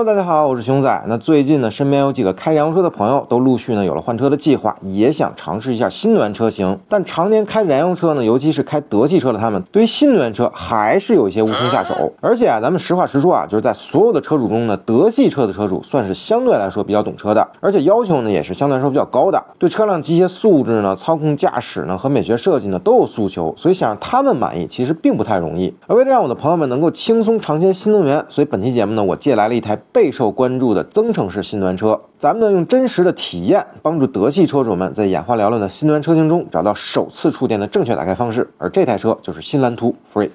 Hello，大家好，我是熊仔。那最近呢，身边有几个开燃油车的朋友都陆续呢有了换车的计划，也想尝试一下新能源车型。但常年开燃油车呢，尤其是开德系车的他们，对于新能源车还是有一些无从下手。而且啊，咱们实话实说啊，就是在所有的车主中呢，德系车的车主算是相对来说比较懂车的，而且要求呢也是相对来说比较高的，对车辆机械素质呢、操控驾驶呢和美学设计呢都有诉求，所以想让他们满意其实并不太容易。而为了让我的朋友们能够轻松尝鲜新能源，所以本期节目呢，我借来。了一台备受关注的增程式新能源车，咱们呢用真实的体验帮助德系车主们在眼花缭乱的新能源车型中找到首次触电的正确打开方式，而这台车就是新蓝图 Free。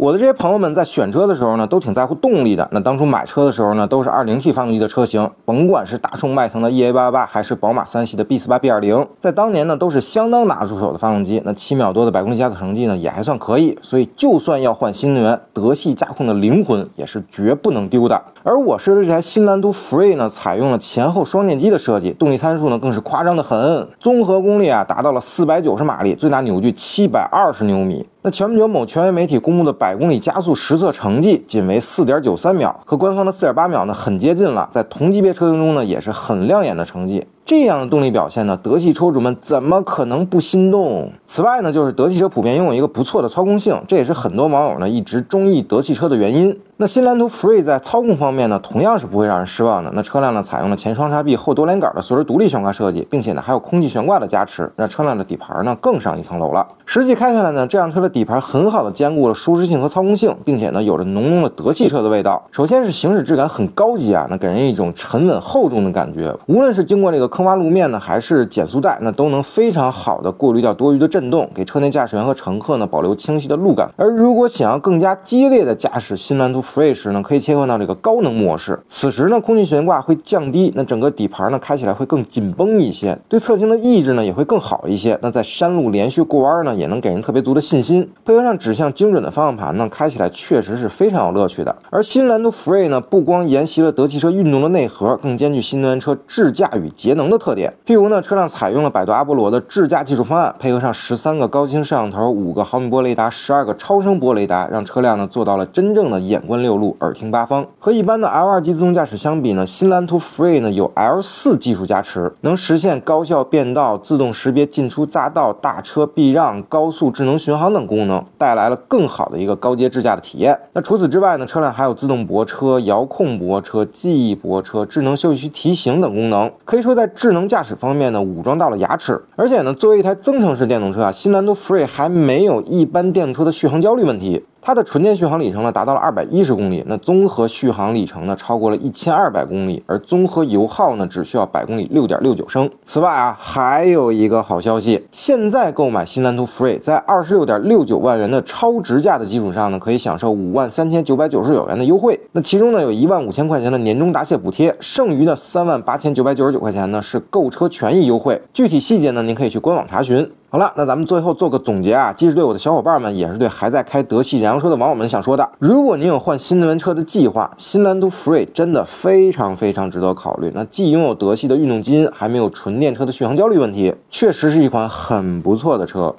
我的这些朋友们在选车的时候呢，都挺在乎动力的。那当初买车的时候呢，都是 2.0T 发动机的车型，甭管是大众迈腾的 EA888，还是宝马三系的 B48B20，在当年呢都是相当拿得出手的发动机。那七秒多的百公里加速成绩呢，也还算可以。所以就算要换新能源，德系驾控的灵魂也是绝不能丢的。而我试的这台新蓝图 Free 呢，采用了前后双电机的设计，动力参数呢更是夸张的很，综合功率啊达到了490马力，最大扭矩720牛米。那前不久某权威媒体公布的百公里加速实测成绩仅为四点九三秒，和官方的四点八秒呢很接近了，在同级别车型中呢也是很亮眼的成绩。这样的动力表现呢，德系车主们怎么可能不心动？此外呢，就是德系车普遍拥有一个不错的操控性，这也是很多网友呢一直中意德系车的原因。那新蓝图 Free 在操控方面呢，同样是不会让人失望的。那车辆呢，采用了前双叉臂后多连杆的锁轮独立悬挂设计，并且呢还有空气悬挂的加持，那车辆的底盘呢更上一层楼了。实际开下来呢，这辆车的底盘很好的兼顾了舒适性和操控性，并且呢有着浓浓的德系车的味道。首先是行驶质感很高级啊，那给人一种沉稳厚重的感觉。无论是经过这个坑洼路面呢，还是减速带，那都能非常好的过滤掉多余的震动，给车内驾驶员和乘客呢保留清晰的路感。而如果想要更加激烈的驾驶新蓝图 Free 时呢，可以。切换到这个高能模式，此时呢，空气悬挂会降低，那整个底盘呢开起来会更紧绷一些，对侧倾的抑制呢也会更好一些。那在山路连续过弯呢，也能给人特别足的信心。配合上指向精准的方向盘呢，开起来确实是非常有乐趣的。而新蓝图 Free 呢，不光沿袭了德汽车运动的内核，更兼具新能源车智驾与节能的特点。譬如呢，车辆采用了百度阿波罗的智驾技术方案，配合上十三个高清摄像头、五个毫米波雷达、十二个超声波雷达，让车辆呢做到了真正的眼观六路，耳听八。方和一般的 L2 级自动驾驶相比呢，新蓝图 Free 呢有 L4 技术加持，能实现高效变道、自动识别进出匝道、大车避让、高速智能巡航等功能，带来了更好的一个高阶智驾的体验。那除此之外呢，车辆还有自动泊车、遥控泊车、记忆泊车、智能休息区提醒等功能，可以说在智能驾驶方面呢武装到了牙齿。而且呢，作为一台增程式电动车啊，新蓝图 Free 还没有一般电动车的续航焦虑问题。它的纯电续航里程呢达到了二百一十公里，那综合续航里程呢超过了一千二百公里，而综合油耗呢只需要百公里六点六九升。此外啊，还有一个好消息，现在购买新蓝图 Free，在二十六点六九万元的超值价的基础上呢，可以享受五万三千九百九十九元的优惠。那其中呢有一万五千块钱的年终答谢补贴，剩余的三万八千九百九十九块钱呢是购车权益优惠。具体细节呢，您可以去官网查询。好了，那咱们最后做个总结啊，既是对我的小伙伴们，也是对还在开德系燃油车的网友们想说的。如果您有换新能源车的计划，新蓝图 Free 真的非常非常值得考虑。那既拥有德系的运动基因，还没有纯电车的续航焦虑问题，确实是一款很不错的车。